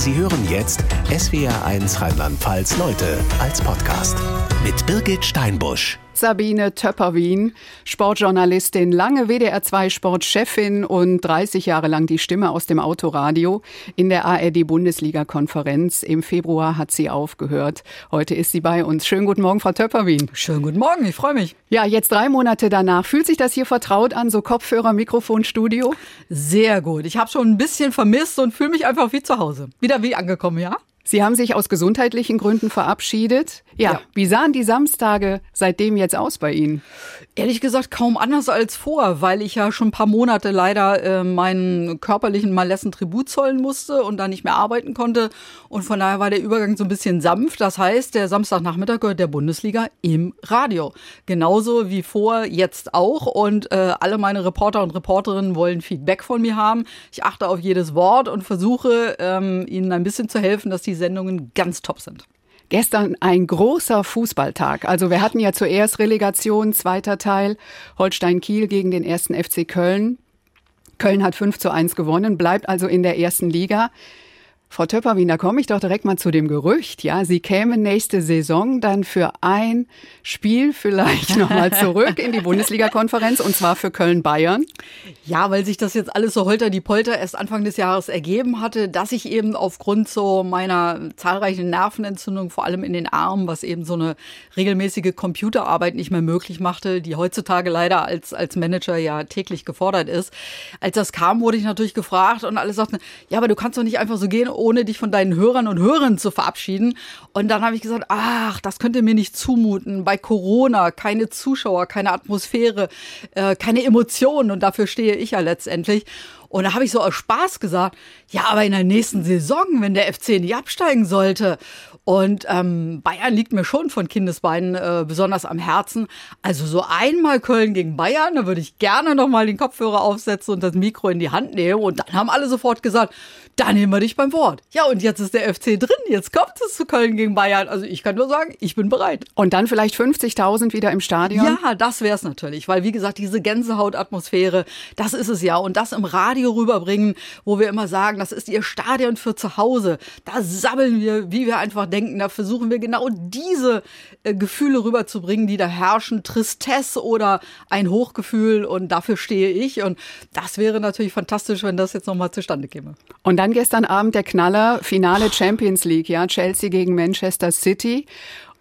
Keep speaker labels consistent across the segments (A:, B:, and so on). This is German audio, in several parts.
A: Sie hören jetzt SWR1 Rheinland-Pfalz Leute als Podcast mit Birgit Steinbusch.
B: Sabine Töpperwien, Sportjournalistin, lange WDR2 Sportchefin und 30 Jahre lang die Stimme aus dem Autoradio. In der ARD-Bundesliga-Konferenz im Februar hat sie aufgehört. Heute ist sie bei uns. Schönen guten Morgen, Frau Töpperwien.
C: Schönen guten Morgen, ich freue mich.
B: Ja, jetzt drei Monate danach. Fühlt sich das hier vertraut an, so Kopfhörer, Mikrofon, Studio?
C: Sehr gut. Ich habe schon ein bisschen vermisst und fühle mich einfach wie zu Hause. Wieder wie angekommen, ja?
B: Sie haben sich aus gesundheitlichen Gründen verabschiedet. Ja, ja, wie sahen die Samstage seitdem jetzt aus bei Ihnen?
C: Ehrlich gesagt kaum anders als vor, weil ich ja schon ein paar Monate leider äh, meinen körperlichen Malessen Tribut zollen musste und da nicht mehr arbeiten konnte. Und von daher war der Übergang so ein bisschen sanft. Das heißt, der Samstagnachmittag gehört der Bundesliga im Radio. Genauso wie vor, jetzt auch. Und äh, alle meine Reporter und Reporterinnen wollen Feedback von mir haben. Ich achte auf jedes Wort und versuche, ähm, ihnen ein bisschen zu helfen, dass die Sendungen ganz top sind.
B: Gestern ein großer Fußballtag. Also wir hatten ja zuerst Relegation, zweiter Teil, Holstein Kiel gegen den ersten FC Köln. Köln hat 5 zu 1 gewonnen, bleibt also in der ersten Liga. Frau Töpperwien, da komme ich doch direkt mal zu dem Gerücht. Ja, Sie kämen nächste Saison dann für ein Spiel vielleicht nochmal zurück in die Bundesliga-Konferenz und zwar für Köln-Bayern.
C: Ja, weil sich das jetzt alles so holter die Polter erst Anfang des Jahres ergeben hatte, dass ich eben aufgrund so meiner zahlreichen Nervenentzündung, vor allem in den Armen, was eben so eine regelmäßige Computerarbeit nicht mehr möglich machte, die heutzutage leider als, als Manager ja täglich gefordert ist. Als das kam, wurde ich natürlich gefragt und alle sagten, ja, aber du kannst doch nicht einfach so gehen ohne dich von deinen Hörern und Hörern zu verabschieden. Und dann habe ich gesagt, ach, das könnt ihr mir nicht zumuten. Bei Corona keine Zuschauer, keine Atmosphäre, äh, keine Emotionen. Und dafür stehe ich ja letztendlich. Und da habe ich so aus Spaß gesagt, ja, aber in der nächsten Saison, wenn der FC nicht absteigen sollte. Und ähm, Bayern liegt mir schon von Kindesbeinen äh, besonders am Herzen. Also so einmal Köln gegen Bayern, da würde ich gerne nochmal den Kopfhörer aufsetzen und das Mikro in die Hand nehmen. Und dann haben alle sofort gesagt, da nehmen wir dich beim Wort. Ja, und jetzt ist der FC drin. Jetzt kommt es zu Köln gegen Bayern. Also ich kann nur sagen, ich bin bereit.
B: Und dann vielleicht 50.000 wieder im Stadion?
C: Ja, das wäre es natürlich. Weil, wie gesagt, diese Gänsehautatmosphäre, das ist es ja. Und das im Radio rüberbringen, wo wir immer sagen, das ist ihr Stadion für zu Hause. Da sabbeln wir, wie wir einfach denken. Da versuchen wir genau diese äh, Gefühle rüberzubringen, die da herrschen. Tristesse oder ein Hochgefühl. Und dafür stehe ich. Und das wäre natürlich fantastisch, wenn das jetzt nochmal zustande käme.
B: Und dann gestern Abend der Knaller, Finale Champions League, ja, Chelsea gegen Manchester City.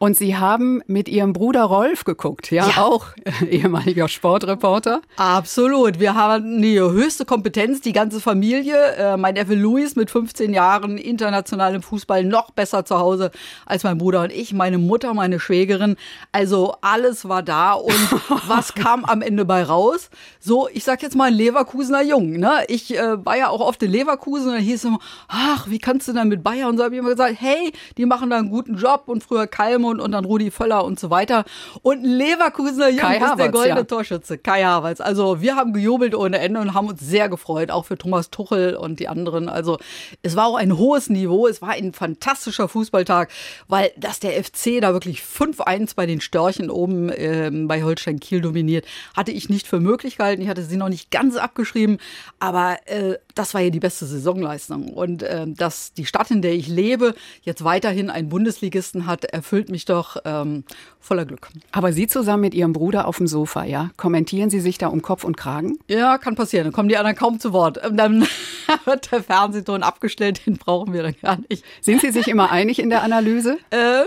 B: Und Sie haben mit Ihrem Bruder Rolf geguckt, ja, ja. auch ehemaliger Sportreporter.
C: Absolut. Wir haben die höchste Kompetenz, die ganze Familie. Äh, mein Neffe Luis mit 15 Jahren international im Fußball noch besser zu Hause als mein Bruder und ich, meine Mutter, meine Schwägerin. Also alles war da. Und was kam am Ende bei raus? So, ich sag jetzt mal Leverkusener Jung. Ne? Ich äh, war ja auch oft in Leverkusen und da hieß es immer, ach, wie kannst du denn mit Bayern? Und so habe ich immer gesagt, hey, die machen da einen guten Job und früher Kalmo Dortmund und dann Rudi Völler und so weiter. Und ein Leverkusener Jung ist der goldene ja. Torschütze, Kai Havertz. Also wir haben gejubelt ohne Ende und haben uns sehr gefreut, auch für Thomas Tuchel und die anderen. Also es war auch ein hohes Niveau, es war ein fantastischer Fußballtag, weil dass der FC da wirklich 5-1 bei den Störchen oben äh, bei Holstein Kiel dominiert, hatte ich nicht für möglich gehalten. Ich hatte sie noch nicht ganz abgeschrieben, aber äh, das war ja die beste Saisonleistung. Und äh, dass die Stadt, in der ich lebe, jetzt weiterhin einen Bundesligisten hat, erfüllt mich doch ähm, voller Glück.
B: Aber Sie zusammen mit Ihrem Bruder auf dem Sofa, ja? Kommentieren Sie sich da um Kopf und Kragen?
C: Ja, kann passieren. Dann kommen die anderen kaum zu Wort. Dann wird der Fernsehton abgestellt, den brauchen wir dann gar nicht.
B: Sind Sie sich immer einig in der Analyse?
C: Ähm,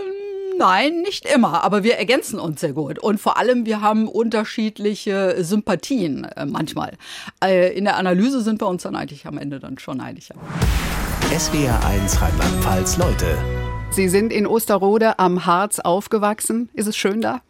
C: Nein, nicht immer, aber wir ergänzen uns sehr gut. Und vor allem, wir haben unterschiedliche Sympathien äh, manchmal. Äh, in der Analyse sind wir uns dann eigentlich am Ende dann schon einig.
A: SWR 1 Rheinland-Pfalz Leute.
B: Sie sind in Osterrode am Harz aufgewachsen. Ist es schön da?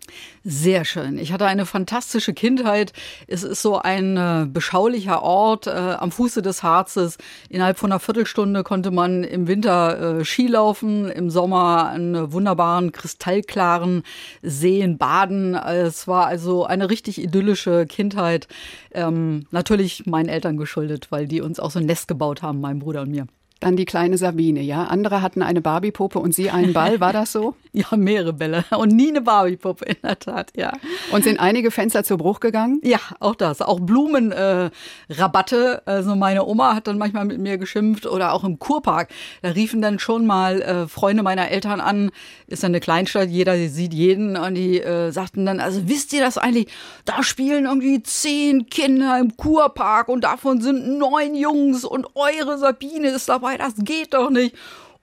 C: Sehr schön. Ich hatte eine fantastische Kindheit. Es ist so ein äh, beschaulicher Ort äh, am Fuße des Harzes. Innerhalb von einer Viertelstunde konnte man im Winter äh, Skilaufen, im Sommer einen wunderbaren, kristallklaren Seen baden. Es war also eine richtig idyllische Kindheit. Ähm, natürlich meinen Eltern geschuldet, weil die uns auch so ein Nest gebaut haben, meinem Bruder und mir.
B: Dann die kleine Sabine, ja. Andere hatten eine Barbiepuppe und Sie einen Ball, war das so?
C: Ja, mehrere Bälle und nie eine Barbie-Puppe, in der Tat, ja.
B: Und sind einige Fenster zu Bruch gegangen?
C: Ja, auch das. Auch Blumenrabatte. Äh, also meine Oma hat dann manchmal mit mir geschimpft oder auch im Kurpark. Da riefen dann schon mal äh, Freunde meiner Eltern an. Ist dann eine Kleinstadt, jeder sieht jeden und die äh, sagten dann, also wisst ihr das eigentlich? Da spielen irgendwie zehn Kinder im Kurpark und davon sind neun Jungs und eure Sabine ist dabei. Das geht doch nicht.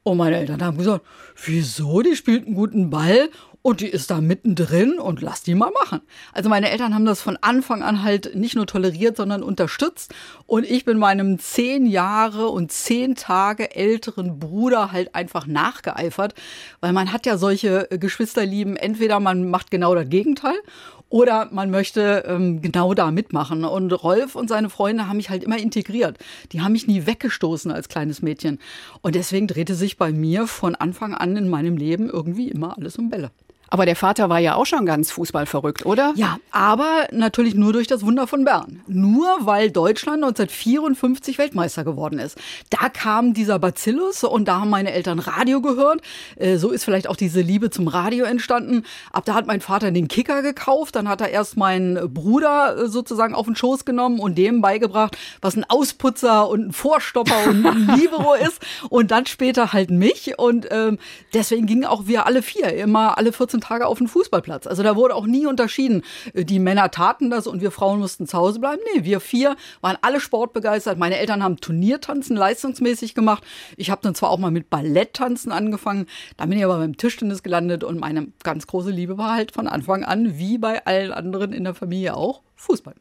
C: Und meine Eltern haben gesagt, wieso? Die spielt einen guten Ball und die ist da mittendrin und lass die mal machen. Also meine Eltern haben das von Anfang an halt nicht nur toleriert, sondern unterstützt. Und ich bin meinem zehn Jahre und zehn Tage älteren Bruder halt einfach nachgeeifert, weil man hat ja solche Geschwisterlieben, entweder man macht genau das Gegenteil oder man möchte ähm, genau da mitmachen. Und Rolf und seine Freunde haben mich halt immer integriert. Die haben mich nie weggestoßen als kleines Mädchen. Und deswegen drehte sich bei mir von Anfang an in meinem Leben irgendwie immer alles um Bälle.
B: Aber der Vater war ja auch schon ganz fußballverrückt, oder?
C: Ja, aber natürlich nur durch das Wunder von Bern. Nur weil Deutschland 1954 Weltmeister geworden ist. Da kam dieser Bacillus und da haben meine Eltern Radio gehört. Äh, so ist vielleicht auch diese Liebe zum Radio entstanden. Ab da hat mein Vater den Kicker gekauft. Dann hat er erst meinen Bruder äh, sozusagen auf den Schoß genommen und dem beigebracht, was ein Ausputzer und ein Vorstopper und ein Libero ist. Und dann später halt mich. Und ähm, deswegen gingen auch wir alle vier immer alle 14 14 Tage auf den Fußballplatz. Also da wurde auch nie unterschieden. Äh, die Männer taten das und wir Frauen mussten zu Hause bleiben. Nee, wir vier waren alle sportbegeistert. Meine Eltern haben Turniertanzen leistungsmäßig gemacht. Ich habe dann zwar auch mal mit Balletttanzen angefangen, da bin ich aber beim Tischtennis gelandet und meine ganz große Liebe war halt von Anfang an, wie bei allen anderen in der Familie auch, Fußball.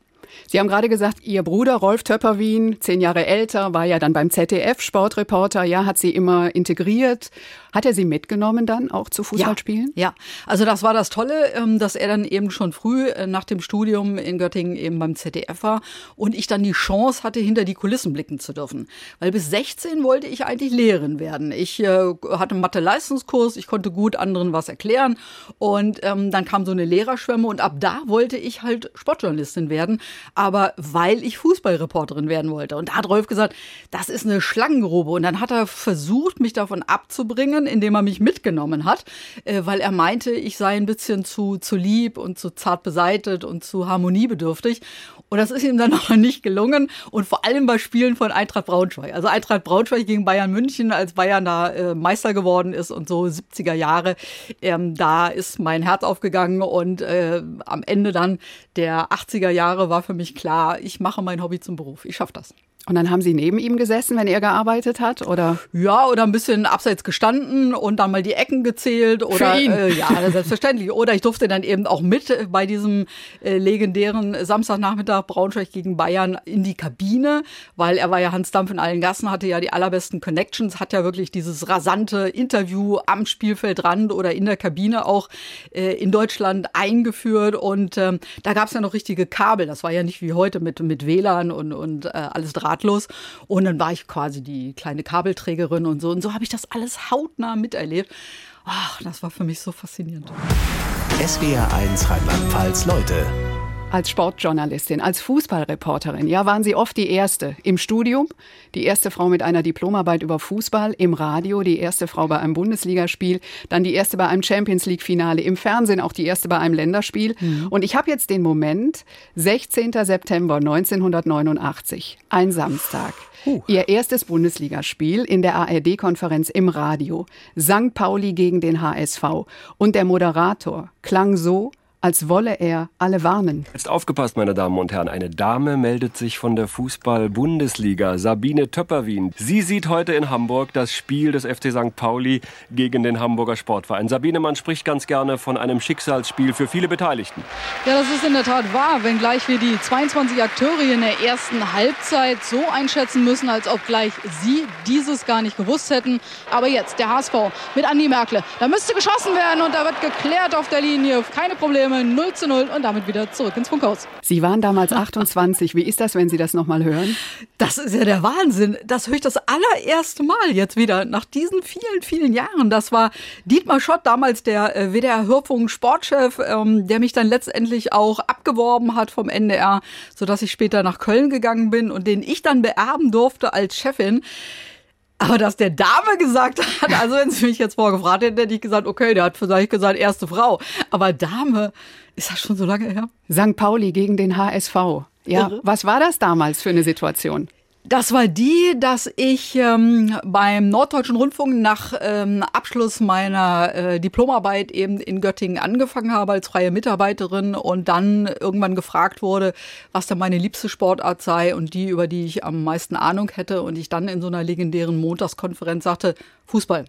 B: Sie haben gerade gesagt, Ihr Bruder Rolf Töpperwien, zehn Jahre älter, war ja dann beim ZDF Sportreporter, ja, hat Sie immer integriert. Hat er Sie mitgenommen dann auch zu Fußballspielen?
C: Ja, ja. also das war das Tolle, ähm, dass er dann eben schon früh äh, nach dem Studium in Göttingen eben beim ZDF war und ich dann die Chance hatte, hinter die Kulissen blicken zu dürfen. Weil bis 16 wollte ich eigentlich Lehrerin werden. Ich äh, hatte Mathe-Leistungskurs, ich konnte gut anderen was erklären und ähm, dann kam so eine Lehrerschwemme und ab da wollte ich halt Sportjournalistin werden aber weil ich Fußballreporterin werden wollte. Und da hat Rolf gesagt, das ist eine Schlangengrube. Und dann hat er versucht, mich davon abzubringen, indem er mich mitgenommen hat, äh, weil er meinte, ich sei ein bisschen zu, zu lieb und zu zart beseitet und zu harmoniebedürftig. Und das ist ihm dann aber nicht gelungen. Und vor allem bei Spielen von Eintracht Braunschweig. Also Eintracht Braunschweig gegen Bayern München, als Bayern da äh, Meister geworden ist und so 70er Jahre. Ähm, da ist mein Herz aufgegangen und äh, am Ende dann der 80er Jahre war für mich klar, ich mache mein Hobby zum Beruf. Ich schaffe das.
B: Und dann haben Sie neben ihm gesessen, wenn er gearbeitet hat, oder?
C: Ja, oder ein bisschen abseits gestanden und dann mal die Ecken gezählt oder
B: Für ihn.
C: Äh, ja, selbstverständlich. Oder ich durfte dann eben auch mit bei diesem äh, legendären Samstagnachmittag Braunschweig gegen Bayern in die Kabine, weil er war ja Hans Dampf in allen Gassen, hatte ja die allerbesten Connections, hat ja wirklich dieses rasante Interview am Spielfeldrand oder in der Kabine auch äh, in Deutschland eingeführt und ähm, da gab es ja noch richtige Kabel. Das war ja nicht wie heute mit mit WLAN und und äh, alles Draht nahtlos. Und dann war ich quasi die kleine Kabelträgerin und so. Und so habe ich das alles hautnah miterlebt. Ach, das war für mich so faszinierend.
A: SWR 1 Rheinland-Pfalz, Leute
B: als Sportjournalistin, als Fußballreporterin, ja, waren Sie oft die erste im Studium, die erste Frau mit einer Diplomarbeit über Fußball, im Radio die erste Frau bei einem Bundesligaspiel, dann die erste bei einem Champions League Finale, im Fernsehen auch die erste bei einem Länderspiel. Mhm. Und ich habe jetzt den Moment, 16. September 1989, ein Samstag. Uh. Ihr erstes Bundesligaspiel in der ARD-Konferenz im Radio. St. Pauli gegen den HSV. Und der Moderator klang so, als wolle er alle warnen.
D: Jetzt aufgepasst, meine Damen und Herren. Eine Dame meldet sich von der Fußball-Bundesliga, Sabine Töpperwien. Sie sieht heute in Hamburg das Spiel des FC St. Pauli gegen den Hamburger Sportverein. Sabine, man spricht ganz gerne von einem Schicksalsspiel für viele Beteiligten.
C: Ja, das ist in der Tat wahr, wenngleich wir die 22 Akteure in der ersten Halbzeit so einschätzen müssen, als ob gleich sie dieses gar nicht gewusst hätten. Aber jetzt der HSV mit Andi Merkle. Da müsste geschossen werden und da wird geklärt auf der Linie. Keine Probleme. Bremen 0 zu 0 und damit wieder zurück ins Funkhaus.
B: Sie waren damals 28. Wie ist das, wenn Sie das nochmal hören?
C: Das ist ja der Wahnsinn. Das höre ich das allererste Mal jetzt wieder nach diesen vielen, vielen Jahren. Das war Dietmar Schott, damals der äh, WDR-Hörfunk Sportchef, ähm, der mich dann letztendlich auch abgeworben hat vom NDR, sodass ich später nach Köln gegangen bin und den ich dann beerben durfte als Chefin. Aber dass der Dame gesagt hat, also wenn sie mich jetzt vorgefragt hätte, hätte ich gesagt, okay, der hat vielleicht gesagt, erste Frau. Aber Dame, ist das schon so lange her?
B: St. Pauli gegen den HSV. Ja,
C: Irre.
B: was war das damals für eine Situation?
C: Das war die, dass ich ähm, beim Norddeutschen Rundfunk nach ähm, Abschluss meiner äh, Diplomarbeit eben in Göttingen angefangen habe als freie Mitarbeiterin und dann irgendwann gefragt wurde, was denn meine liebste Sportart sei und die, über die ich am meisten Ahnung hätte. Und ich dann in so einer legendären Montagskonferenz sagte, Fußball.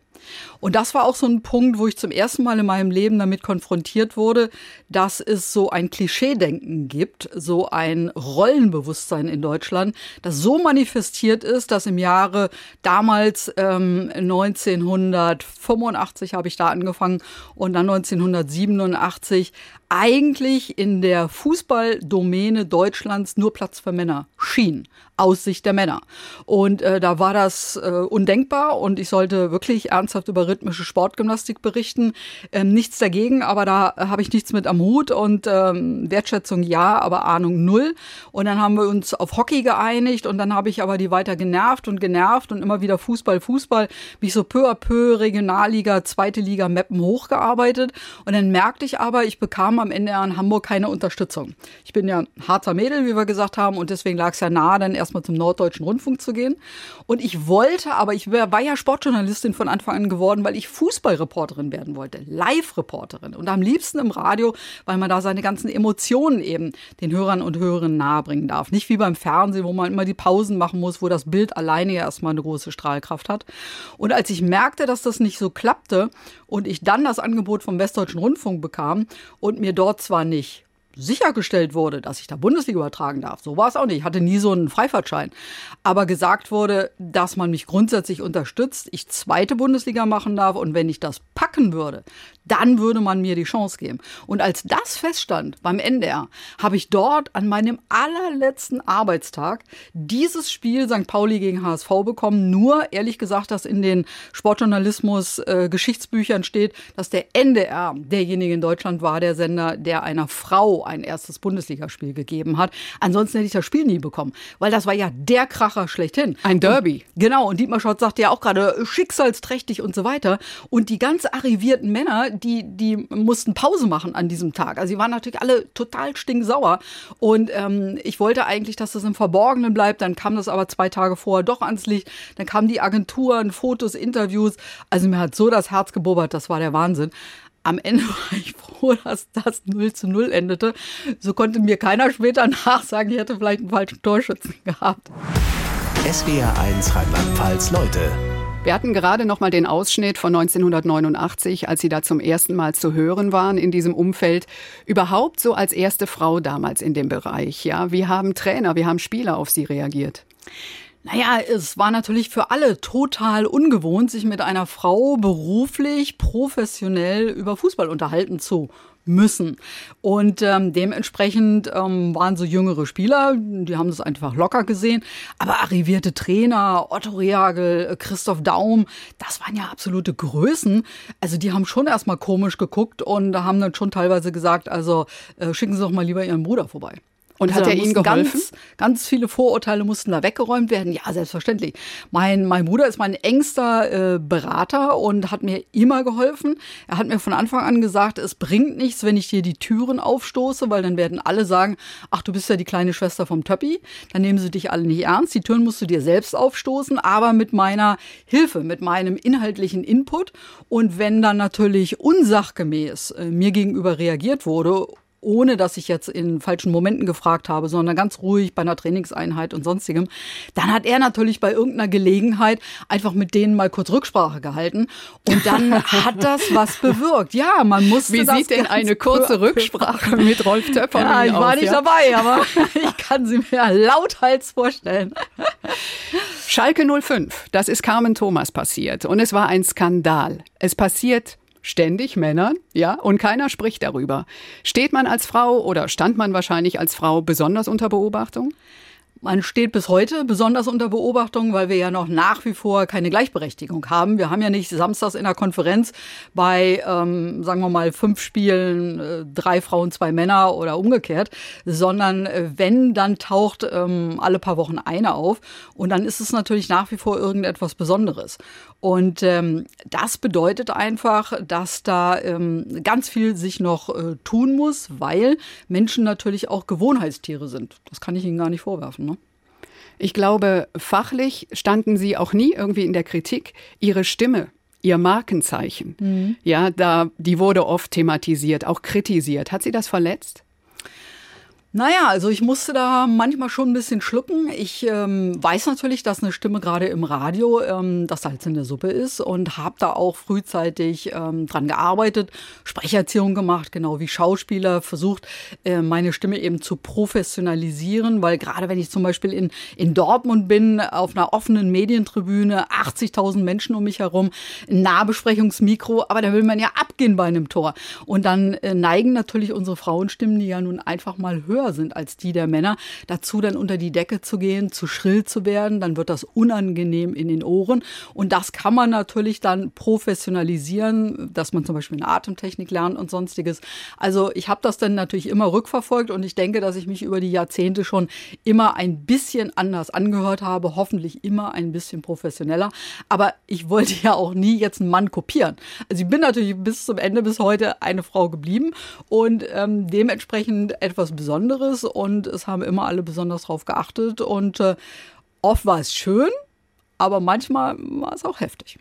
C: Und das war auch so ein Punkt, wo ich zum ersten Mal in meinem Leben damit konfrontiert wurde, dass es so ein Klischeedenken gibt, so ein Rollenbewusstsein in Deutschland, das so manifestiert ist, dass im Jahre damals ähm, 1985 habe ich da angefangen und dann 1987 eigentlich in der Fußballdomäne Deutschlands nur Platz für Männer schien, aus Sicht der Männer. Und äh, da war das äh, undenkbar und ich sollte wirklich ernsthaft über rhythmische Sportgymnastik berichten. Ähm, nichts dagegen, aber da habe ich nichts mit am Hut und ähm, Wertschätzung ja, aber Ahnung null. Und dann haben wir uns auf Hockey geeinigt und dann habe ich aber die weiter genervt und genervt und immer wieder Fußball, Fußball, mich so peu à peu Regionalliga, zweite Liga Meppen hochgearbeitet. Und dann merkte ich aber, ich bekam am NDR in Hamburg keine Unterstützung. Ich bin ja ein harter Mädel, wie wir gesagt haben, und deswegen lag es ja nahe, dann erstmal zum Norddeutschen Rundfunk zu gehen. Und ich wollte, aber ich war, ja Sportjournalistin von Anfang an geworden, weil ich Fußballreporterin werden wollte, Live-Reporterin. Und am liebsten im Radio, weil man da seine ganzen Emotionen eben den Hörern und Hörerinnen nahebringen darf. Nicht wie beim Fernsehen, wo man immer die Pausen machen muss, wo das Bild alleine ja erstmal eine große Strahlkraft hat. Und als ich merkte, dass das nicht so klappte und ich dann das Angebot vom Westdeutschen Rundfunk bekam und mir dort zwar nicht sichergestellt wurde, dass ich da Bundesliga übertragen darf. So war es auch nicht. Ich hatte nie so einen Freifahrtschein. Aber gesagt wurde, dass man mich grundsätzlich unterstützt, ich zweite Bundesliga machen darf und wenn ich das packen würde, dann würde man mir die Chance geben. Und als das feststand beim NDR, habe ich dort an meinem allerletzten Arbeitstag dieses Spiel St. Pauli gegen HSV bekommen. Nur, ehrlich gesagt, dass in den Sportjournalismus-Geschichtsbüchern steht, dass der NDR derjenige in Deutschland war, der Sender, der einer Frau ein erstes Bundesligaspiel gegeben hat. Ansonsten hätte ich das Spiel nie bekommen, weil das war ja der Kracher schlechthin.
B: Ein Derby.
C: Und, genau, und Dietmar Schott sagte ja auch gerade schicksalsträchtig und so weiter. Und die ganz arrivierten Männer, die, die mussten Pause machen an diesem Tag. Also sie waren natürlich alle total stinksauer. Und ähm, ich wollte eigentlich, dass das im Verborgenen bleibt. Dann kam das aber zwei Tage vorher doch ans Licht. Dann kamen die Agenturen, Fotos, Interviews. Also mir hat so das Herz gebubbert, das war der Wahnsinn. Am Ende war ich froh, dass das 0 zu 0 endete. So konnte mir keiner später nachsagen, ich hätte vielleicht einen falschen Torschützen gehabt.
A: SWR 1 Rheinland-Pfalz Leute.
B: Wir hatten gerade noch mal den Ausschnitt von 1989, als Sie da zum ersten Mal zu hören waren in diesem Umfeld. Überhaupt so als erste Frau damals in dem Bereich. Ja, wie haben Trainer, wie haben Spieler auf Sie reagiert?
C: Naja, es war natürlich für alle total ungewohnt, sich mit einer Frau beruflich, professionell über Fußball unterhalten zu müssen. Und ähm, dementsprechend ähm, waren so jüngere Spieler, die haben das einfach locker gesehen. Aber arrivierte Trainer, Otto Rehagel, Christoph Daum, das waren ja absolute Größen. Also die haben schon erstmal komisch geguckt und haben dann schon teilweise gesagt, also äh, schicken Sie doch mal lieber Ihren Bruder vorbei.
B: Und
C: Also
B: hat er Ihnen geholfen?
C: Ganz, ganz viele Vorurteile mussten da weggeräumt werden. Ja, selbstverständlich. Mein, mein Bruder ist mein engster äh, Berater und hat mir immer geholfen. Er hat mir von Anfang an gesagt, es bringt nichts, wenn ich dir die Türen aufstoße, weil dann werden alle sagen, ach, du bist ja die kleine Schwester vom Töppi. Dann nehmen sie dich alle nicht ernst. Die Türen musst du dir selbst aufstoßen, aber mit meiner Hilfe, mit meinem inhaltlichen Input. Und wenn dann natürlich unsachgemäß äh, mir gegenüber reagiert wurde, ohne dass ich jetzt in falschen Momenten gefragt habe, sondern ganz ruhig bei einer Trainingseinheit und sonstigem, dann hat er natürlich bei irgendeiner Gelegenheit einfach mit denen mal kurz Rücksprache gehalten und dann hat das was bewirkt. Ja, man musste
B: Wie sieht denn eine kurze Rücksprache mit Rolf Töpfer
C: ja, ich war
B: aus?
C: nicht
B: ja?
C: dabei, aber ich kann sie mir lauthals vorstellen.
B: Schalke 05, das ist Carmen Thomas passiert und es war ein Skandal. Es passiert ständig Männern, ja, und keiner spricht darüber. Steht man als Frau oder stand man wahrscheinlich als Frau besonders unter Beobachtung?
C: Man steht bis heute besonders unter Beobachtung, weil wir ja noch nach wie vor keine Gleichberechtigung haben. Wir haben ja nicht samstags in der Konferenz bei, ähm, sagen wir mal, fünf Spielen äh, drei Frauen, zwei Männer oder umgekehrt, sondern äh, wenn, dann taucht ähm, alle paar Wochen eine auf. Und dann ist es natürlich nach wie vor irgendetwas Besonderes. Und ähm, das bedeutet einfach, dass da ähm, ganz viel sich noch äh, tun muss, weil Menschen natürlich auch Gewohnheitstiere sind. Das kann ich Ihnen gar nicht vorwerfen. Ne?
B: Ich glaube, fachlich standen Sie auch nie irgendwie in der Kritik. Ihre Stimme, Ihr Markenzeichen, mhm. ja, da, die wurde oft thematisiert, auch kritisiert. Hat Sie das verletzt?
C: Naja, also ich musste da manchmal schon ein bisschen schlucken. Ich ähm, weiß natürlich, dass eine Stimme gerade im Radio ähm, das Salz in der Suppe ist und habe da auch frühzeitig ähm, dran gearbeitet, Sprecherziehung gemacht, genau wie Schauspieler, versucht, äh, meine Stimme eben zu professionalisieren, weil gerade wenn ich zum Beispiel in, in Dortmund bin, auf einer offenen Medientribüne, 80.000 Menschen um mich herum, ein Nahbesprechungsmikro, aber da will man ja abgehen bei einem Tor. Und dann äh, neigen natürlich unsere Frauenstimmen, die ja nun einfach mal hören, höher sind als die der Männer, dazu dann unter die Decke zu gehen, zu schrill zu werden, dann wird das unangenehm in den Ohren. Und das kann man natürlich dann professionalisieren, dass man zum Beispiel eine Atemtechnik lernt und sonstiges. Also ich habe das dann natürlich immer rückverfolgt und ich denke, dass ich mich über die Jahrzehnte schon immer ein bisschen anders angehört habe, hoffentlich immer ein bisschen professioneller. Aber ich wollte ja auch nie jetzt einen Mann kopieren. Also ich bin natürlich bis zum Ende bis heute eine Frau geblieben und ähm, dementsprechend etwas Besonderes Besonderes und es haben immer alle besonders drauf geachtet und äh, oft war es schön, aber manchmal war es auch heftig.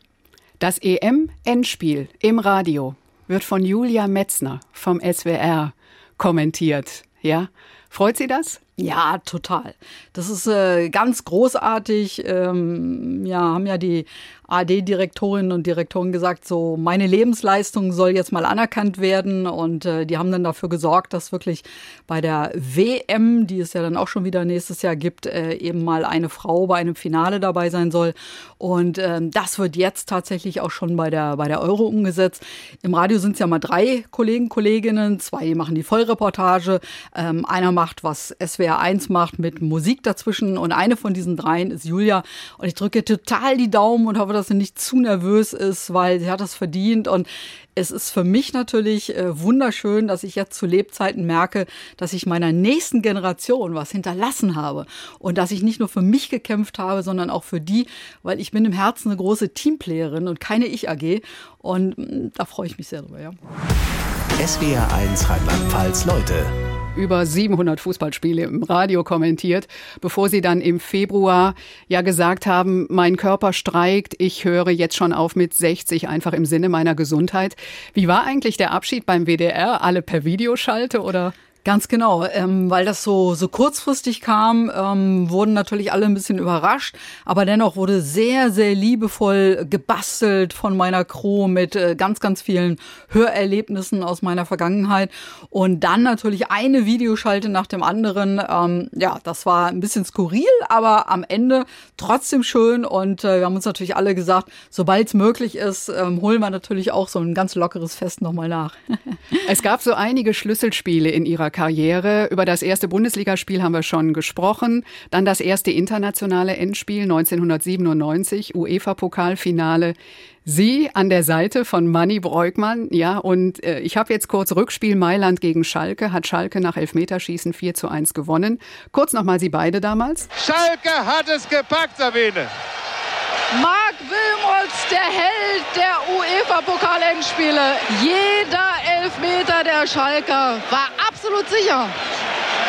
B: Das EM-Endspiel im Radio wird von Julia Metzner vom SWR kommentiert. Ja, freut Sie das?
C: Ja, total. Das ist äh, ganz großartig. Ähm, ja, haben ja die AD-Direktorinnen und Direktoren gesagt, so meine Lebensleistung soll jetzt mal anerkannt werden. Und äh, die haben dann dafür gesorgt, dass wirklich bei der WM, die es ja dann auch schon wieder nächstes Jahr gibt, äh, eben mal eine Frau bei einem Finale dabei sein soll. Und ähm, das wird jetzt tatsächlich auch schon bei der, bei der Euro umgesetzt. Im Radio sind es ja mal drei Kollegen, Kolleginnen. Zwei machen die Vollreportage. Ähm, einer macht, was SWR 1 macht, mit Musik dazwischen. Und eine von diesen dreien ist Julia. Und ich drücke total die Daumen und hoffe, dass sie nicht zu nervös ist, weil sie hat das verdient. Und es ist für mich natürlich äh, wunderschön, dass ich jetzt zu Lebzeiten merke, dass ich meiner nächsten Generation was hinterlassen habe und dass ich nicht nur für mich gekämpft habe, sondern auch für die, weil ich bin im Herzen eine große Teamplayerin und keine Ich-AG. Und mm, da freue ich mich sehr drüber, ja.
A: SWR 1 Rheinland-Pfalz Leute
B: über 700 Fußballspiele im Radio kommentiert, bevor Sie dann im Februar ja gesagt haben, mein Körper streikt, ich höre jetzt schon auf mit 60, einfach im Sinne meiner Gesundheit. Wie war eigentlich der Abschied beim WDR? Alle per Videoschalte oder?
C: Ganz genau, ähm, weil das so, so kurzfristig kam, ähm, wurden natürlich alle ein bisschen überrascht, aber dennoch wurde sehr, sehr liebevoll gebastelt von meiner Crew mit äh, ganz, ganz vielen Hörerlebnissen aus meiner Vergangenheit und dann natürlich eine Videoschalte nach dem anderen. Ähm, ja, das war ein bisschen skurril, aber am Ende trotzdem schön und äh, wir haben uns natürlich alle gesagt, sobald es möglich ist, ähm, holen wir natürlich auch so ein ganz lockeres Fest nochmal nach.
B: es gab so einige Schlüsselspiele in ihrer Karriere. Über das erste Bundesligaspiel haben wir schon gesprochen. Dann das erste internationale Endspiel 1997, UEFA-Pokalfinale. Sie an der Seite von Manny Breukmann, ja, und äh, ich habe jetzt kurz Rückspiel Mailand gegen Schalke, hat Schalke nach Elfmeterschießen 4 zu 1 gewonnen. Kurz nochmal Sie beide damals.
E: Schalke hat es gepackt, Sabine.
F: Marc Wilmots, der Held der UEFA-Pokal-Endspiele. Jeder Elfmeter der Schalker war absolut sicher.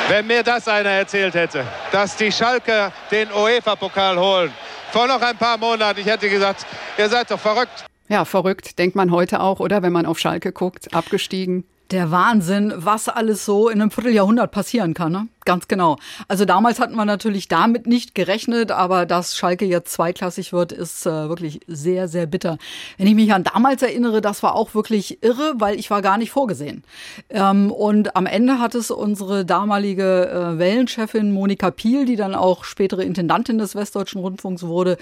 E: Wenn mir das einer erzählt hätte, dass die Schalker den UEFA-Pokal holen, vor noch ein paar Monaten, ich hätte gesagt, ihr seid doch verrückt.
B: Ja, verrückt, denkt man heute auch, oder? Wenn man auf Schalke guckt, abgestiegen.
C: Der Wahnsinn, was alles so in einem Vierteljahrhundert passieren kann, ne? Ganz genau. Also damals hatten wir natürlich damit nicht gerechnet, aber dass Schalke jetzt zweiklassig wird, ist äh, wirklich sehr, sehr bitter. Wenn ich mich an damals erinnere, das war auch wirklich irre, weil ich war gar nicht vorgesehen. Ähm, und am Ende hat es unsere damalige äh, Wellenchefin Monika Piel, die dann auch spätere Intendantin des Westdeutschen Rundfunks wurde,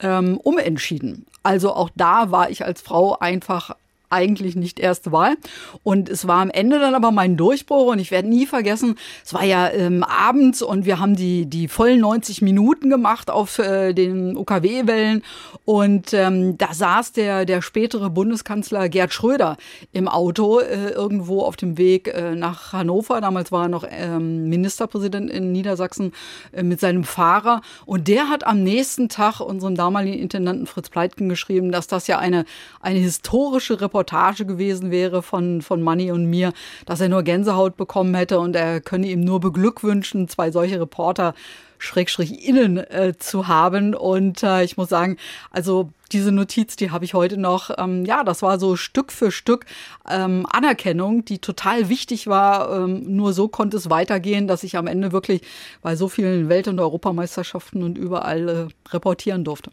C: ähm, umentschieden. Also auch da war ich als Frau einfach eigentlich nicht erste Wahl. Und es war am Ende dann aber mein Durchbruch und ich werde nie vergessen, es war ja ähm, abends und wir haben die, die vollen 90 Minuten gemacht auf äh, den UKW-Wellen und ähm, da saß der, der spätere Bundeskanzler Gerd Schröder im Auto äh, irgendwo auf dem Weg äh, nach Hannover. Damals war er noch ähm, Ministerpräsident in Niedersachsen äh, mit seinem Fahrer und der hat am nächsten Tag unserem damaligen Intendanten Fritz Pleitgen geschrieben, dass das ja eine, eine historische Reportage gewesen wäre von, von Manni und mir, dass er nur Gänsehaut bekommen hätte und er könne ihm nur beglückwünschen, zwei solche Reporter Schrägstrich innen äh, zu haben. Und äh, ich muss sagen, also diese Notiz, die habe ich heute noch. Ähm, ja, das war so Stück für Stück ähm, Anerkennung, die total wichtig war. Ähm, nur so konnte es weitergehen, dass ich am Ende wirklich bei so vielen Welt- und Europameisterschaften und überall äh, reportieren durfte.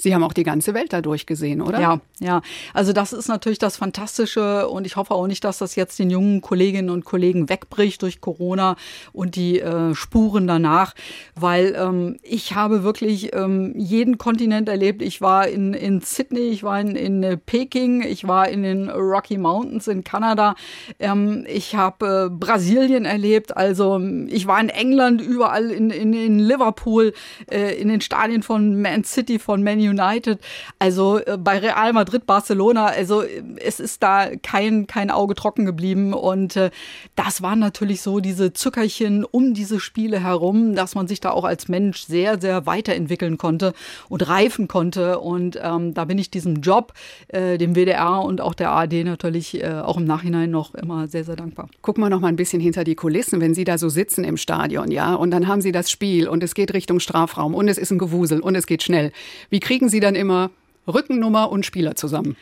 B: Sie haben auch die ganze Welt dadurch gesehen, oder?
C: Ja, ja. Also das ist natürlich das Fantastische und ich hoffe auch nicht, dass das jetzt den jungen Kolleginnen und Kollegen wegbricht durch Corona und die äh, Spuren danach, weil ähm, ich habe wirklich ähm, jeden Kontinent erlebt. Ich war in, in Sydney, ich war in, in äh, Peking, ich war in den Rocky Mountains in Kanada, ähm, ich habe äh, Brasilien erlebt, also ich war in England, überall in, in, in Liverpool, äh, in den Stadien von Man City, von Man United, also äh, bei Real Madrid, Barcelona, also es ist da kein, kein Auge trocken geblieben und äh, das waren natürlich so diese Zuckerchen um diese Spiele herum, dass man sich da auch als Mensch sehr, sehr weiterentwickeln konnte und reifen konnte und ähm, da bin ich diesem Job, äh, dem WDR und auch der ARD natürlich äh, auch im Nachhinein noch immer sehr, sehr dankbar.
B: Gucken wir noch mal ein bisschen hinter die Kulissen, wenn Sie da so sitzen im Stadion, ja, und dann haben Sie das Spiel und es geht Richtung Strafraum und es ist ein Gewusel und es geht schnell. Wie kriegen kriegen Sie dann immer Rückennummer und Spieler zusammen?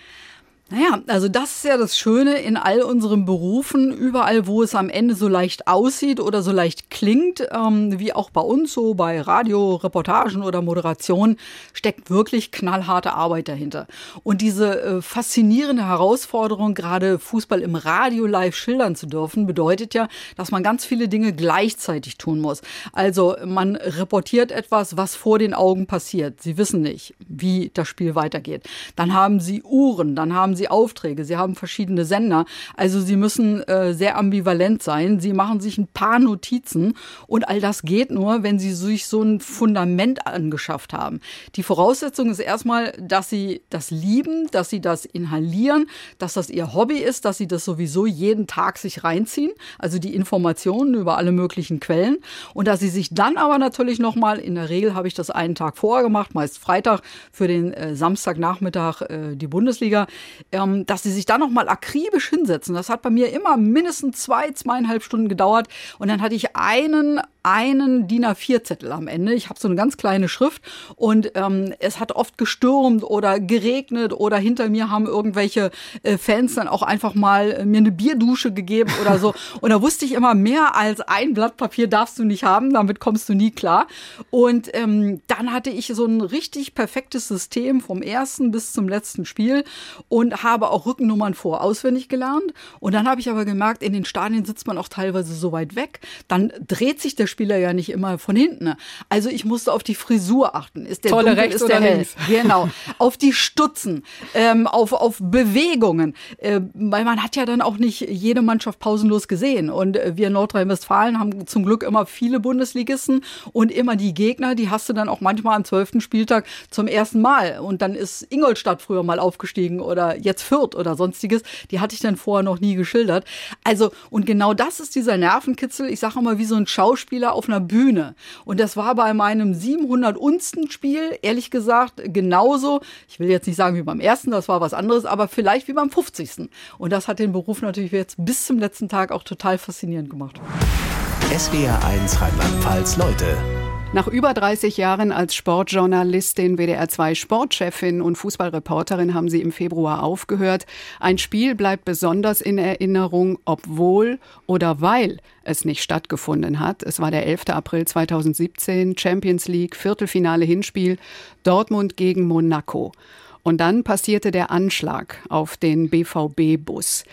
C: Naja, also das ist ja das Schöne in all unseren Berufen, überall, wo es am Ende so leicht aussieht oder so leicht klingt, ähm, wie auch bei uns so bei Radio, Reportagen oder Moderation, steckt wirklich knallharte Arbeit dahinter. Und diese äh, faszinierende Herausforderung, gerade Fußball im Radio live schildern zu dürfen, bedeutet ja, dass man ganz viele Dinge gleichzeitig tun muss. Also man reportiert etwas, was vor den Augen passiert. Sie wissen nicht, wie das Spiel weitergeht. Dann haben Sie Uhren, dann haben sie Aufträge, sie haben verschiedene Sender. Also sie müssen äh, sehr ambivalent sein. Sie machen sich ein paar Notizen und all das geht nur, wenn sie sich so ein Fundament angeschafft haben. Die Voraussetzung ist erstmal, dass sie das lieben, dass sie das inhalieren, dass das ihr Hobby ist, dass sie das sowieso jeden Tag sich reinziehen, also die Informationen über alle möglichen Quellen und dass sie sich dann aber natürlich noch mal in der Regel habe ich das einen Tag vorher gemacht, meist Freitag für den äh, Samstagnachmittag äh, die Bundesliga, ähm, dass sie sich da nochmal akribisch hinsetzen. Das hat bei mir immer mindestens zwei, zweieinhalb Stunden gedauert. Und dann hatte ich einen einen DIN A4-Zettel am Ende. Ich habe so eine ganz kleine Schrift und ähm, es hat oft gestürmt oder geregnet oder hinter mir haben irgendwelche äh, Fans dann auch einfach mal äh, mir eine Bierdusche gegeben oder so. Und da wusste ich immer, mehr als ein Blatt Papier darfst du nicht haben, damit kommst du nie klar. Und ähm, dann hatte ich so ein richtig perfektes System vom ersten bis zum letzten Spiel und habe auch Rückennummern vor auswendig gelernt. Und dann habe ich aber gemerkt, in den Stadien sitzt man auch teilweise so weit weg. Dann dreht sich der Spieler ja nicht immer von hinten. Also ich musste auf die Frisur achten. Ist der
B: Tolle
C: dunkel,
B: rechts
C: ist der hell?
B: links?
C: Genau. auf die Stutzen, ähm, auf, auf Bewegungen. Äh, weil man hat ja dann auch nicht jede Mannschaft pausenlos gesehen. Und äh, wir in Nordrhein-Westfalen haben zum Glück immer viele Bundesligisten und immer die Gegner, die hast du dann auch manchmal am zwölften Spieltag zum ersten Mal. Und dann ist Ingolstadt früher mal aufgestiegen oder jetzt Fürth oder sonstiges. Die hatte ich dann vorher noch nie geschildert. Also, und genau das ist dieser Nervenkitzel. Ich sage immer, wie so ein Schauspieler auf einer Bühne. Und das war bei meinem 700 unsten Spiel, ehrlich gesagt, genauso. Ich will jetzt nicht sagen wie beim ersten, das war was anderes, aber vielleicht wie beim 50. Und das hat den Beruf natürlich jetzt bis zum letzten Tag auch total faszinierend gemacht.
A: SWR 1 Rheinland-Pfalz Leute.
B: Nach über 30 Jahren als Sportjournalistin, WDR 2 Sportchefin und Fußballreporterin haben sie im Februar aufgehört. Ein Spiel bleibt besonders in Erinnerung, obwohl oder weil es nicht stattgefunden hat. Es war der 11. April 2017, Champions League, Viertelfinale Hinspiel, Dortmund gegen Monaco. Und dann passierte der Anschlag auf den BVB-Bus.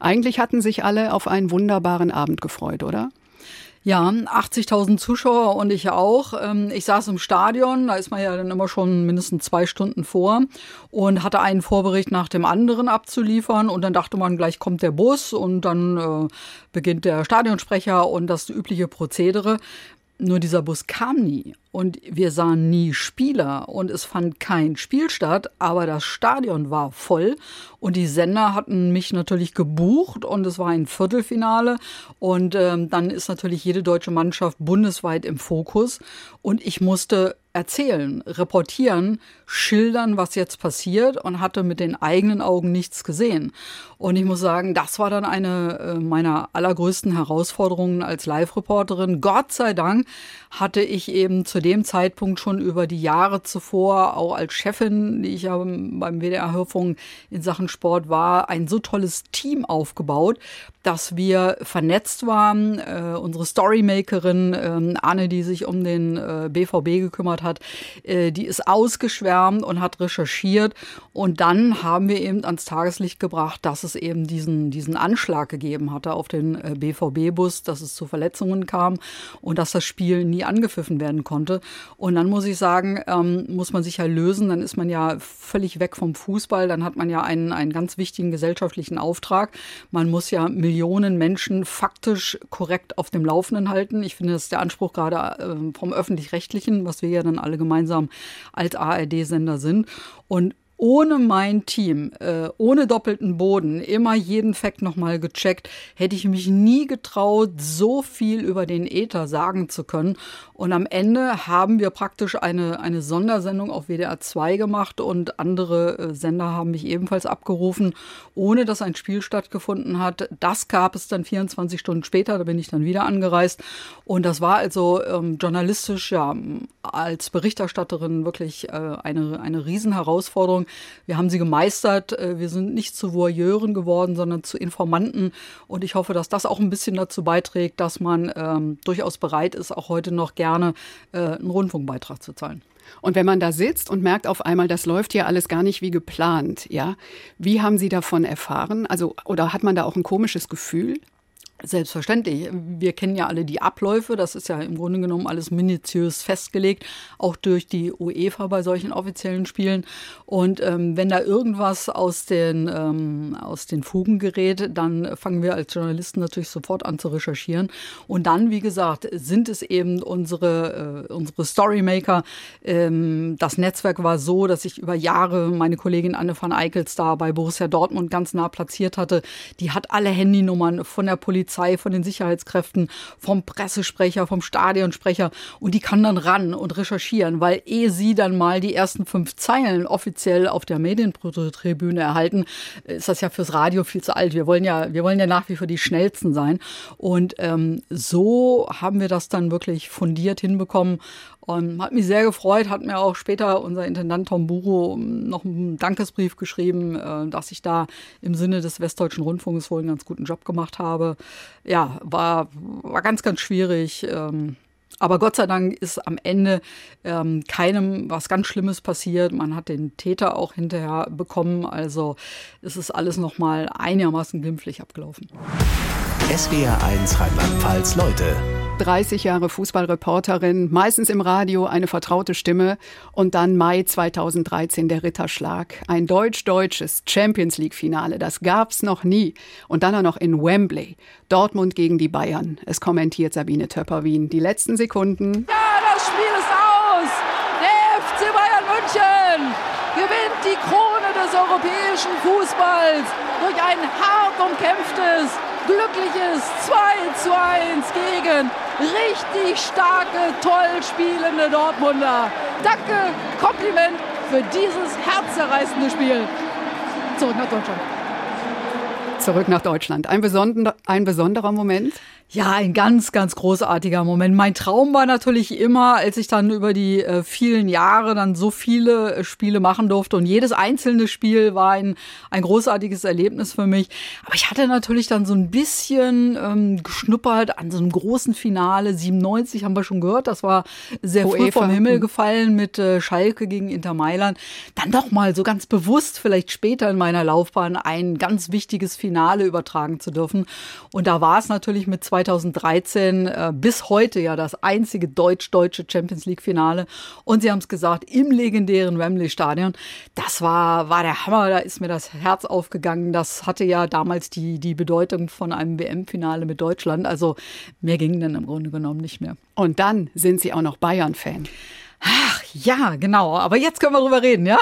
B: Eigentlich hatten sich alle auf einen wunderbaren Abend gefreut, oder?
C: Ja, 80.000 Zuschauer und ich auch. Ähm, ich saß im Stadion, da ist man ja dann immer schon mindestens zwei Stunden vor und hatte einen Vorbericht nach dem anderen abzuliefern und dann dachte man, gleich kommt der Bus und dann äh, beginnt der Stadionsprecher und das übliche Prozedere. Nur dieser Bus kam nie. Und wir sahen nie Spieler. Und es fand kein Spiel statt, aber das Stadion war voll. Und die Sender hatten mich natürlich gebucht. Und es war ein Viertelfinale. Und ähm, dann ist natürlich jede deutsche Mannschaft bundesweit im Fokus. Und ich musste erzählen, reportieren, schildern, was jetzt passiert und hatte mit den eigenen Augen nichts gesehen. Und ich muss sagen, das war dann eine äh, meiner allergrößten Herausforderungen als Live-Reporterin. Gott sei Dank hatte ich eben zu dem Zeitpunkt schon über die Jahre zuvor, auch als Chefin, die ich ja beim WDR Hörfunk in Sachen Sport war, ein so tolles Team aufgebaut, dass wir vernetzt waren. Äh, unsere Storymakerin äh, Anne, die sich um den äh, BVB gekümmert hat, äh, die ist ausgeschwärmt und hat recherchiert. Und dann haben wir eben ans Tageslicht gebracht, dass es eben diesen, diesen Anschlag gegeben hatte auf den äh, BVB-Bus, dass es zu Verletzungen kam und dass das Spiel nie angepfiffen werden konnte. Und dann muss ich sagen, ähm, muss man sich ja lösen. Dann ist man ja völlig weg vom Fußball. Dann hat man ja einen, einen ganz wichtigen gesellschaftlichen Auftrag. Man muss ja Millionen Menschen faktisch korrekt auf dem Laufenden halten. Ich finde, das ist der Anspruch gerade äh, vom Öffentlich-Rechtlichen, was wir ja dann alle gemeinsam als ARD-Sender sind. Und ohne mein Team, äh, ohne doppelten Boden, immer jeden Fakt nochmal gecheckt, hätte ich mich nie getraut, so viel über den Äther sagen zu können. Und am Ende haben wir praktisch eine, eine Sondersendung auf WDR 2 gemacht und andere äh, Sender haben mich ebenfalls abgerufen, ohne dass ein Spiel stattgefunden hat. Das gab es dann 24 Stunden später, da bin ich dann wieder angereist. Und das war also ähm, journalistisch, ja, als Berichterstatterin wirklich äh, eine, eine Riesenherausforderung. Wir haben sie gemeistert. Äh, wir sind nicht zu Voyeuren geworden, sondern zu Informanten. Und ich hoffe, dass das auch ein bisschen dazu beiträgt, dass man ähm, durchaus bereit ist, auch heute noch gerne äh, einen Rundfunkbeitrag zu zahlen.
B: Und wenn man da sitzt und merkt auf einmal, das läuft hier alles gar nicht wie geplant, ja, wie haben Sie davon erfahren? Also, oder hat man da auch ein komisches Gefühl?
C: Selbstverständlich. Wir kennen ja alle die Abläufe. Das ist ja im Grunde genommen alles minutiös festgelegt, auch durch die UEFA bei solchen offiziellen Spielen. Und ähm, wenn da irgendwas aus den, ähm, aus den Fugen gerät, dann fangen wir als Journalisten natürlich sofort an zu recherchieren. Und dann, wie gesagt, sind es eben unsere, äh, unsere Storymaker. Ähm, das Netzwerk war so, dass ich über Jahre meine Kollegin Anne van Eickels da bei Borussia Dortmund ganz nah platziert hatte. Die hat alle Handynummern von der Polizei Polizei, von den Sicherheitskräften, vom Pressesprecher, vom Stadionsprecher und die kann dann ran und recherchieren, weil ehe sie dann mal die ersten fünf Zeilen offiziell auf der Medientribüne erhalten, ist das ja fürs Radio viel zu alt. Wir wollen ja, wir wollen ja nach wie vor die schnellsten sein und ähm, so haben wir das dann wirklich fundiert hinbekommen und hat mich sehr gefreut, hat mir auch später unser Intendant Tom Buro noch einen Dankesbrief geschrieben, äh, dass ich da im Sinne des Westdeutschen Rundfunks wohl einen ganz guten Job gemacht habe. Ja, war, war ganz, ganz schwierig. Ähm, aber Gott sei Dank ist am Ende ähm, keinem was ganz Schlimmes passiert. Man hat den Täter auch hinterher bekommen. Also es ist alles nochmal einigermaßen glimpflich abgelaufen.
A: SWR 1 Rheinland-Pfalz Leute
B: 30 Jahre Fußballreporterin, meistens im Radio eine vertraute Stimme und dann Mai 2013 der Ritterschlag. Ein deutsch-deutsches Champions League-Finale, das gab's noch nie. Und dann auch noch in Wembley. Dortmund gegen die Bayern. Es kommentiert Sabine Töpper-Wien. Die letzten Sekunden.
F: Ja, das Spiel ist aus! Der FC Bayern München gewinnt die Krone des europäischen Fußballs durch ein hart umkämpftes glückliches 2 zu 1 gegen richtig starke, toll spielende Dortmunder. Danke, Kompliment für dieses herzerreißende Spiel. Zurück nach Deutschland.
B: Zurück nach Deutschland. Ein, besonder, ein besonderer Moment.
C: Ja, ein ganz, ganz großartiger Moment. Mein Traum war natürlich immer, als ich dann über die äh, vielen Jahre dann so viele äh, Spiele machen durfte und jedes einzelne Spiel war ein, ein großartiges Erlebnis für mich. Aber ich hatte natürlich dann so ein bisschen ähm, geschnuppert an so einem großen Finale. 97 haben wir schon gehört, das war sehr UEFA. früh vom Himmel gefallen mit äh, Schalke gegen Inter Mailand. Dann doch mal so ganz bewusst, vielleicht später in meiner Laufbahn, ein ganz wichtiges Finale übertragen zu dürfen. Und da war es natürlich mit 2013 äh, bis heute ja das einzige deutsch-deutsche Champions League-Finale. Und Sie haben es gesagt, im legendären Wembley-Stadion. Das war, war der Hammer, da ist mir das Herz aufgegangen. Das hatte ja damals die, die Bedeutung von einem WM-Finale mit Deutschland. Also mehr ging dann im Grunde genommen nicht mehr.
B: Und dann sind Sie auch noch Bayern-Fan.
C: Ja, genau. Aber jetzt können wir drüber reden, ja?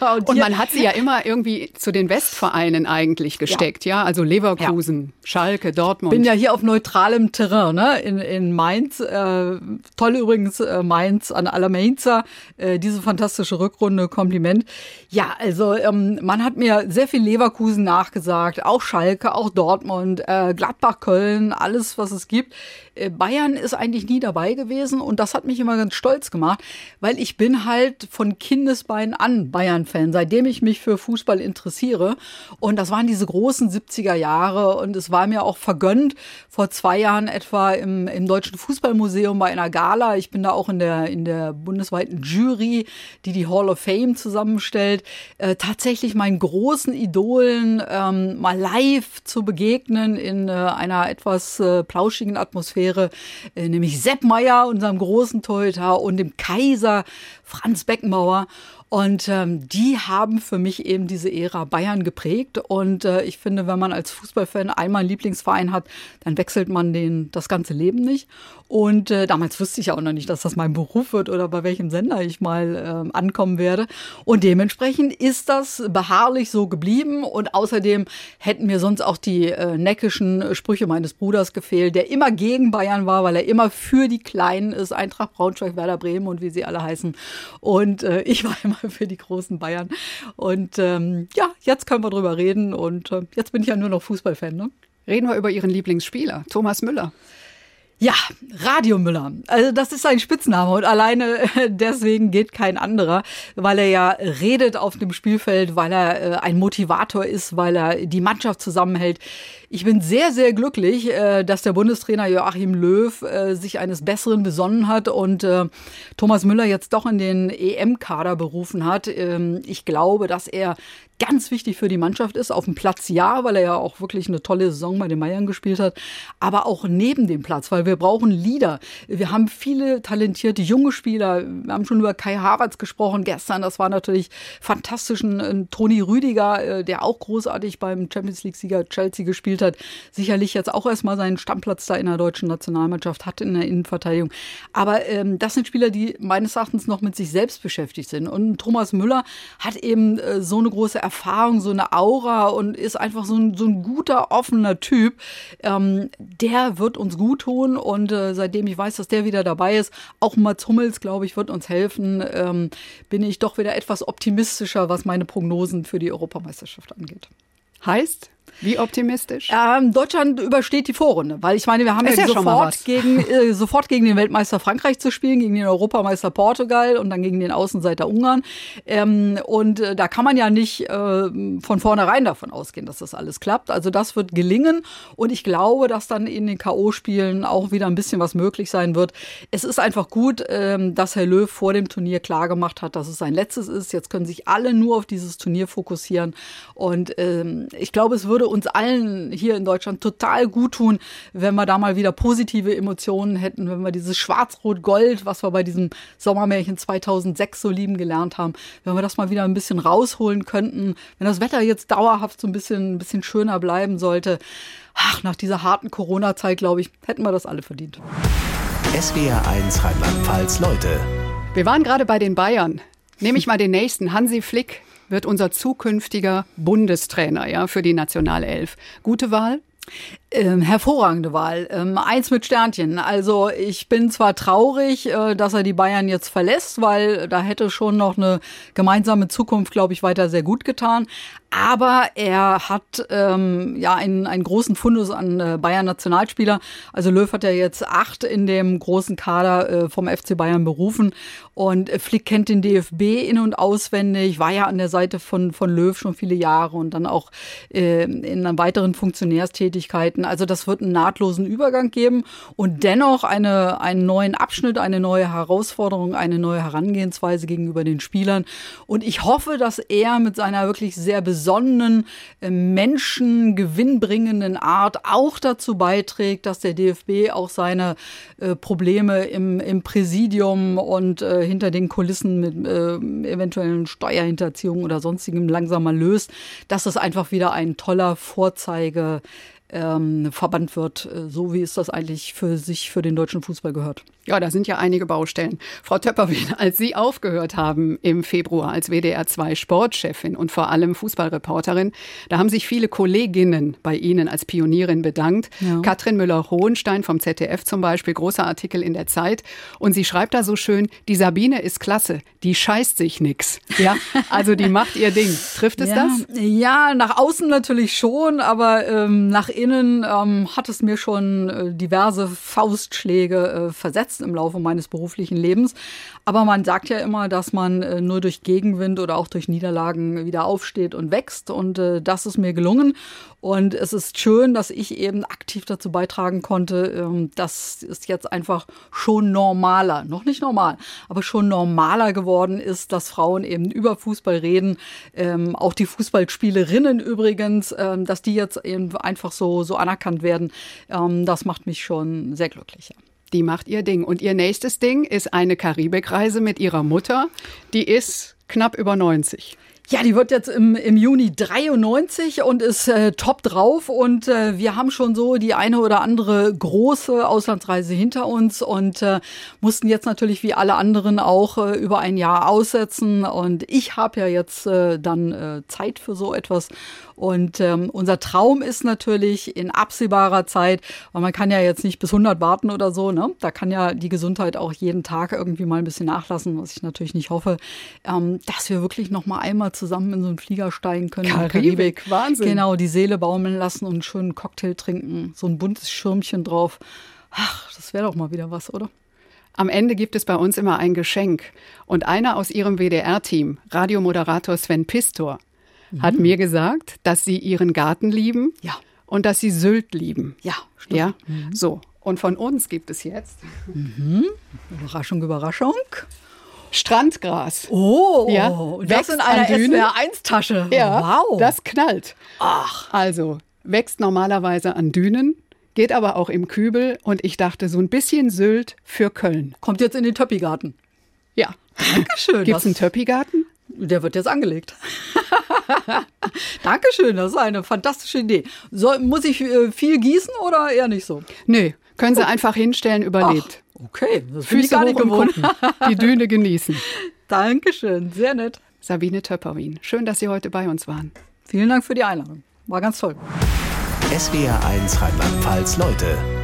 B: Und, Und man hat sie ja immer irgendwie zu den Westvereinen eigentlich gesteckt, ja? ja? Also Leverkusen, ja. Schalke, Dortmund.
C: Bin ja hier auf neutralem Terrain, ne? In, in Mainz. Äh, toll übrigens äh, Mainz an Alamein,za Äh, diese fantastische Rückrunde, Kompliment. Ja, also ähm, man hat mir sehr viel Leverkusen nachgesagt, auch Schalke, auch Dortmund, äh, Gladbach, Köln, alles, was es gibt. Äh, Bayern ist eigentlich nie dabei gewesen und das hat mich immer ganz stolz gemacht, weil ich bin halt von Kindesbeinen an Bayern-Fan, seitdem ich mich für Fußball interessiere. Und das waren diese großen 70er Jahre und es war mir auch vergönnt, vor zwei Jahren etwa im, im Deutschen Fußballmuseum bei einer Gala. Ich bin da auch in der, in der bundesweiten Jury, die die Hall of Fame zusammenstellt, äh, tatsächlich meinen großen Idolen ähm, mal live zu begegnen in äh, einer etwas äh, plauschigen Atmosphäre, äh, nämlich Sepp Meier, unserem großen Torhüter und dem Kaiser Franz Beckenbauer. Und ähm, die haben für mich eben diese Ära Bayern geprägt. Und äh, ich finde, wenn man als Fußballfan einmal einen Lieblingsverein hat, dann wechselt man den das ganze Leben nicht. Und äh, damals wusste ich ja auch noch nicht, dass das mein Beruf wird oder bei welchem Sender ich mal äh, ankommen werde. Und dementsprechend ist das beharrlich so geblieben. Und außerdem hätten mir sonst auch die äh, neckischen Sprüche meines Bruders gefehlt, der immer gegen Bayern war, weil er immer für die Kleinen ist, Eintracht Braunschweig, Werder Bremen und wie sie alle heißen. Und äh, ich war immer für die großen Bayern. Und ähm, ja, jetzt können wir drüber reden. Und äh, jetzt bin ich ja nur noch Fußballfan. Ne?
B: Reden wir über Ihren Lieblingsspieler, Thomas Müller.
C: Ja, Radio Müller. Also das ist sein Spitzname und alleine deswegen geht kein anderer, weil er ja redet auf dem Spielfeld, weil er äh, ein Motivator ist, weil er die Mannschaft zusammenhält. Ich bin sehr, sehr glücklich, äh, dass der Bundestrainer Joachim Löw äh, sich eines Besseren besonnen hat und Thomas Müller jetzt doch in den EM-Kader berufen hat. Ähm, ich glaube, dass er ganz wichtig für die Mannschaft ist. Auf dem Platz ja, weil er ja auch wirklich eine tolle Saison bei den Bayern gespielt hat, aber auch neben dem Platz, weil wir brauchen Leader. Wir haben viele talentierte junge Spieler. Wir haben schon über Kai Havertz gesprochen gestern. Das war natürlich fantastisch. Ein Toni Rüdiger, äh, der auch großartig beim Champions League-Sieger Chelsea gespielt hat. Sicherlich jetzt auch erstmal seinen Stammplatz da in der deutschen Nationalmannschaft hat in der Innenverteidigung. Aber ähm, das sind Spieler, die meines Erachtens noch mit sich selbst beschäftigt sind. Und Thomas Müller hat eben äh, so eine große Erfahrung, so eine Aura und ist einfach so ein, so ein guter, offener Typ. Ähm, der wird uns gut tun und äh, seitdem ich weiß, dass der wieder dabei ist, auch Mats Hummels, glaube ich, wird uns helfen, ähm, bin ich doch wieder etwas optimistischer, was meine Prognosen für die Europameisterschaft angeht.
B: Heißt, wie optimistisch?
C: Ähm, Deutschland übersteht die Vorrunde, weil ich meine, wir haben ja, ja sofort, gegen, äh, sofort gegen den Weltmeister Frankreich zu spielen, gegen den Europameister Portugal und dann gegen den Außenseiter Ungarn. Ähm, und äh, da kann man ja nicht äh, von vornherein davon ausgehen, dass das alles klappt. Also das wird gelingen und ich glaube, dass dann in den K.O.-Spielen auch wieder ein bisschen was möglich sein wird. Es ist einfach gut, ähm, dass Herr Löw vor dem Turnier klargemacht hat, dass es sein letztes ist. Jetzt können sich alle nur auf dieses Turnier fokussieren und ähm, ich glaube, es würde uns allen hier in Deutschland total gut tun, wenn wir da mal wieder positive Emotionen hätten, wenn wir dieses Schwarz-Rot-Gold, was wir bei diesem Sommermärchen 2006 so lieben gelernt haben, wenn wir das mal wieder ein bisschen rausholen könnten, wenn das Wetter jetzt dauerhaft so ein bisschen, ein bisschen schöner bleiben sollte. Ach, nach dieser harten Corona-Zeit, glaube ich, hätten wir das alle verdient.
A: SWR 1 Rheinland-Pfalz, Leute.
B: Wir waren gerade bei den Bayern. Nehme ich mal den nächsten, Hansi Flick wird unser zukünftiger Bundestrainer ja, für die Nationalelf. Gute Wahl?
C: Ähm, hervorragende Wahl. Ähm, eins mit Sternchen. Also ich bin zwar traurig, äh, dass er die Bayern jetzt verlässt, weil da hätte schon noch eine gemeinsame Zukunft, glaube ich, weiter sehr gut getan. Aber er hat ähm, ja einen, einen großen Fundus an äh, Bayern Nationalspieler. Also Löw hat ja jetzt acht in dem großen Kader äh, vom FC Bayern berufen. Und Flick kennt den DFB in- und auswendig, war ja an der Seite von, von Löw schon viele Jahre und dann auch äh, in weiteren Funktionärstätigkeiten. Also das wird einen nahtlosen Übergang geben und dennoch eine, einen neuen Abschnitt, eine neue Herausforderung, eine neue Herangehensweise gegenüber den Spielern. Und ich hoffe, dass er mit seiner wirklich sehr besonderen besonnenen, äh, menschengewinnbringenden Art auch dazu beiträgt, dass der DFB auch seine äh, Probleme im, im Präsidium und äh, hinter den Kulissen mit äh, eventuellen Steuerhinterziehungen oder sonstigem langsam mal löst, dass es einfach wieder ein toller Vorzeige ähm, verbannt wird, äh, so wie es das eigentlich für sich für den deutschen Fußball gehört.
B: Ja, da sind ja einige Baustellen. Frau Töpperwien, als Sie aufgehört haben im Februar als WDR 2 Sportchefin und vor allem Fußballreporterin, da haben sich viele Kolleginnen bei Ihnen als Pionierin bedankt. Ja. Katrin Müller-Hohenstein vom ZDF zum Beispiel, großer Artikel in der Zeit. Und sie schreibt da so schön, die Sabine ist klasse, die scheißt sich nix. Ja, also die macht ihr Ding. Trifft es
C: ja,
B: das?
C: Ja, nach außen natürlich schon, aber ähm, nach innen ähm, hat es mir schon äh, diverse Faustschläge äh, versetzt im Laufe meines beruflichen Lebens. Aber man sagt ja immer, dass man äh, nur durch Gegenwind oder auch durch Niederlagen wieder aufsteht und wächst. Und äh, das ist mir gelungen. Und es ist schön, dass ich eben aktiv dazu beitragen konnte, ähm, dass es jetzt einfach schon normaler, noch nicht normal, aber schon normaler geworden ist, dass Frauen eben über Fußball reden. Ähm, auch die Fußballspielerinnen übrigens, ähm, dass die jetzt eben einfach so, so anerkannt werden. Ähm, das macht mich schon sehr glücklich.
B: Die macht ihr Ding. Und ihr nächstes Ding ist eine Karibikreise mit ihrer Mutter. Die ist knapp über 90.
C: Ja, die wird jetzt im, im Juni 93 und ist äh, top drauf. Und äh, wir haben schon so die eine oder andere große Auslandsreise hinter uns und äh, mussten jetzt natürlich wie alle anderen auch äh, über ein Jahr aussetzen. Und ich habe ja jetzt äh, dann äh, Zeit für so etwas und ähm, unser Traum ist natürlich in absehbarer Zeit, weil man kann ja jetzt nicht bis 100 warten oder so, ne? Da kann ja die Gesundheit auch jeden Tag irgendwie mal ein bisschen nachlassen, was ich natürlich nicht hoffe, ähm, dass wir wirklich noch mal einmal zusammen in so einen Flieger steigen können.
B: Karibik, Karibik. Wahnsinn.
C: Genau, die Seele baumeln lassen und einen schönen Cocktail trinken, so ein buntes Schirmchen drauf. Ach, das wäre doch mal wieder was, oder?
B: Am Ende gibt es bei uns immer ein Geschenk. Und einer aus Ihrem WDR-Team, Radiomoderator Sven Pistor, mhm. hat mir gesagt, dass sie ihren Garten lieben
C: ja.
B: und dass sie Sylt lieben.
C: Ja,
B: stimmt. Ja, mhm. so. Und von uns gibt es jetzt
C: mhm. Überraschung, Überraschung.
B: Strandgras.
C: Oh, ja, das in einer SWR1-Tasche.
B: Ja, wow. Das knallt. Ach. Also, wächst normalerweise an Dünen, geht aber auch im Kübel und ich dachte, so ein bisschen Sylt für Köln.
C: Kommt jetzt in den Töppigarten.
B: Ja.
C: Dankeschön.
B: Gibt es einen Töppigarten?
C: Der wird jetzt angelegt. Dankeschön, das ist eine fantastische Idee. So, muss ich äh, viel gießen oder eher nicht so?
B: Nee, können Sie oh. einfach hinstellen, überlebt.
C: Ach, okay,
B: das Füße ich gar nicht gewohnt. Die Düne genießen.
C: Dankeschön, sehr nett.
B: Sabine Töpperwien, schön, dass Sie heute bei uns waren.
C: Vielen Dank für die Einladung. War ganz toll.
A: SWR 1 Rheinland-Pfalz, Leute.